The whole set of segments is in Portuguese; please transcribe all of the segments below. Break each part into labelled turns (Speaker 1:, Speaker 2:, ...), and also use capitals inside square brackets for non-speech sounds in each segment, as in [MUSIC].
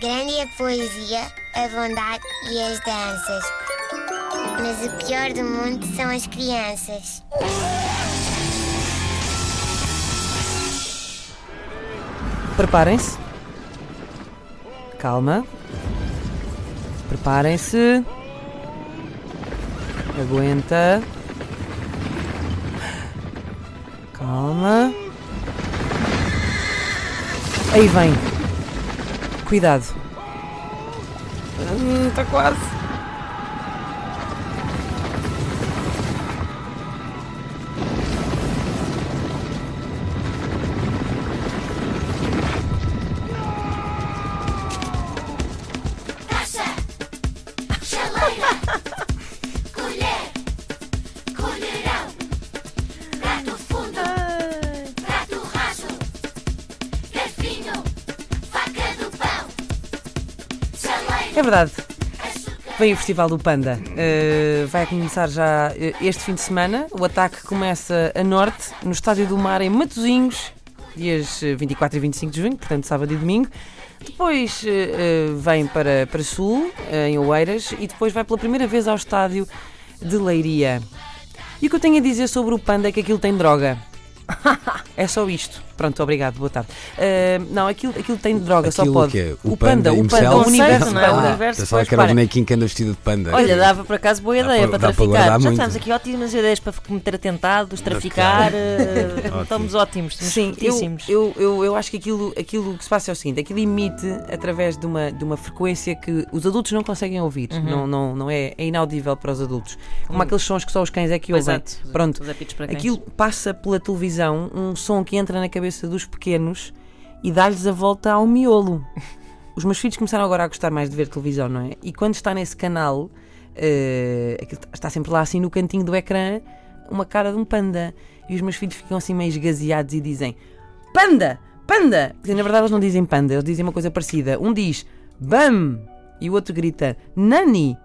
Speaker 1: Grande é a poesia, a bondade e as danças. Mas o pior do mundo são as crianças.
Speaker 2: Preparem-se. Calma. Preparem-se. Aguenta. Calma. Aí vem. Cuidado. Está quase. É verdade. Vem o Festival do Panda. Uh, vai começar já uh, este fim de semana. O ataque começa a norte, no Estádio do Mar, em Matosinhos, dias uh, 24 e 25 de junho, portanto, sábado e domingo. Depois uh, vem para, para sul, uh, em Oeiras, e depois vai pela primeira vez ao estádio de Leiria. E o que eu tenho a dizer sobre o Panda é que aquilo tem droga. [LAUGHS] É só isto. Pronto, obrigado, boa tarde. Uh, não, aquilo, aquilo tem droga, só
Speaker 3: Aquilo
Speaker 2: pode.
Speaker 3: que é?
Speaker 2: O
Speaker 3: O
Speaker 2: panda,
Speaker 3: panda
Speaker 2: o panda, o universo
Speaker 4: não é? O
Speaker 2: panda.
Speaker 4: universo
Speaker 3: Pensava
Speaker 4: depois,
Speaker 3: que era o bonequinho que anda vestido de panda.
Speaker 4: Olha, dava por acaso boa
Speaker 3: Dá
Speaker 4: ideia
Speaker 3: para-
Speaker 4: para, traficar. Já
Speaker 3: muito.
Speaker 4: estamos aqui ótimas ideias para cometer atentados, traficar. eh, [LAUGHS] estamos ótimos, estamos
Speaker 2: Sim, eu, eu, eu, acho que aquilo, aquilo que se passa é o seguinte: aquilo emite através de uma, de uma frequência que os adultos não conseguem ouvir,
Speaker 4: Uhum.
Speaker 2: não, não, não é, é inaudível para os adultos. Como aqueles sons que só os cães é que ouvem.
Speaker 4: Exato.
Speaker 2: Pronto,
Speaker 4: Os apitos para cães.
Speaker 2: aquilo passa pela televisão, um som que entra na cabeça dos pequenos e dá-lhes a volta ao miolo. Os meus filhos começaram agora a gostar mais de ver televisão, não é? E quando está nesse canal, aquilo está sempre lá assim no cantinho do ecrã, uma cara de um panda. E os meus filhos ficam assim meio esgazeados e dizem: Panda! Panda! Porque, na verdade eles não dizem panda, eles dizem uma coisa parecida. Um diz BAM! E o outro grita Nani!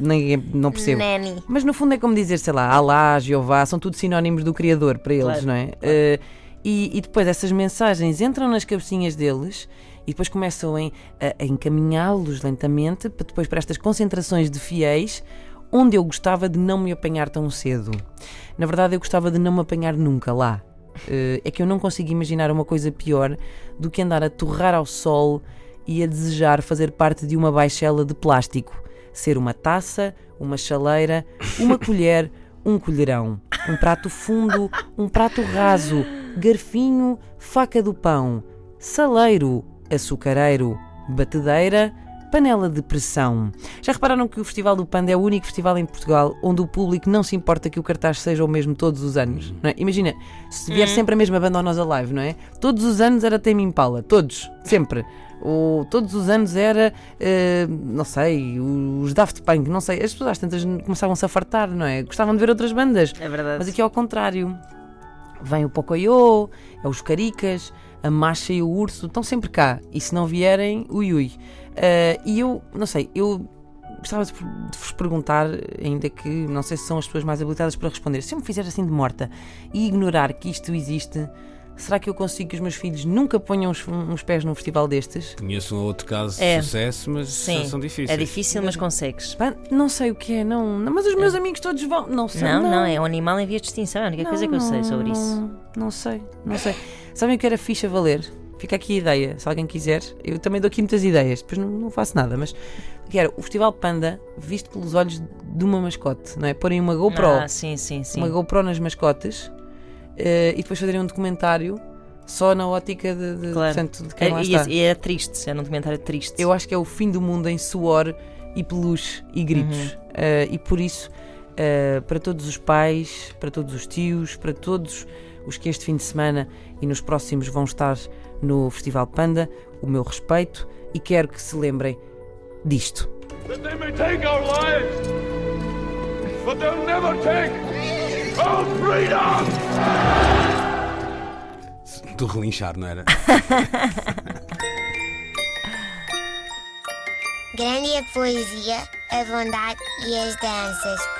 Speaker 2: Ninguém, não percebo.
Speaker 1: Nani.
Speaker 2: Mas no fundo é como dizer, sei lá, Alá, Jeová, são tudo sinónimos do Criador para eles,
Speaker 4: Claro,
Speaker 2: não é? Eh, e, e depois essas mensagens entram nas cabecinhas deles e depois começam em- a, a encaminhá-los lentamente para depois para estas concentrações de fiéis onde eu gostava de não me apanhar tão cedo. Na verdade, eu gostava de não me apanhar nunca lá. Eh, é que eu não consigo imaginar uma coisa pior do que andar a torrar ao sol e a desejar fazer parte de uma baixela de plástico. Ser uma taça, uma chaleira, uma [LAUGHS] colher, um colherão, um prato fundo, um prato raso, garfinho, faca do pão, saleiro, açucareiro, batedeira, panela de pressão. Já repararam que o Festival do Panda é o único festival em Portugal onde o público não se importa que o cartaz seja o mesmo todos os anos? Não é? Imagina, se vier sempre a mesma banda ao Nós Alive, não é? Todos os anos era Tame Impala, todos, sempre. Ou todos os anos era, eh, não sei, os Daft Punk, não sei. As pessoas às tantas começavam-se a fartar, não é? Gostavam de ver outras bandas.
Speaker 4: É verdade.
Speaker 2: Mas aqui ao contrário. Vem o Pocoyo, é os Caricas, a Macha e o Urso, estão sempre cá. E se não vierem, ui ui. Ah, e eu, não sei, eu gostava de vos perguntar, ainda que não sei se são as pessoas mais habilitadas para responder, se eu me fizer assim de morta e ignorar que isto existe, será que eu consigo que os meus filhos nunca ponham uns, uns pés num festival destes?
Speaker 3: Conheço um outro caso
Speaker 4: É.
Speaker 3: de sucesso, mas
Speaker 4: Sim,
Speaker 3: são difíceis.
Speaker 4: é difícil, mas consegues.
Speaker 2: Não sei o que é, não, não, mas os meus amigos todos vão, não sei.
Speaker 4: Não, não, é um animal em vias de extinção. É a única coisa que eu sei sobre isso.
Speaker 2: Não, não sei, não sei. Sabem o que era ficha valer? Fica aqui a ideia, se alguém quiser. Eu também dou aqui muitas ideias, depois não, não faço nada, mas que era o Festival Panda visto pelos olhos de uma mascote, não é? Porem uma GoPro,
Speaker 4: Ah, sim, sim, sim.
Speaker 2: uma GoPro nas mascotes eh, e depois fazerem um documentário só na ótica de, de,
Speaker 4: Claro.
Speaker 2: portanto, de quem
Speaker 4: É,
Speaker 2: lá está.
Speaker 4: e era triste, era um documentário triste.
Speaker 2: Eu acho que é o fim do mundo em suor e peluche e gritos.
Speaker 4: Uhum.
Speaker 2: Uh, e por isso, uh, para todos os pais, para todos os tios, para todos os que este fim de semana e nos próximos vão estar no Festival Panda, o meu respeito e quero que se lembrem disto.
Speaker 5: that they may take our lives, but they'll never take our freedom! [LAUGHS]
Speaker 3: Do relinchar, não era?
Speaker 1: Grande a poesia, a bondade e as danças.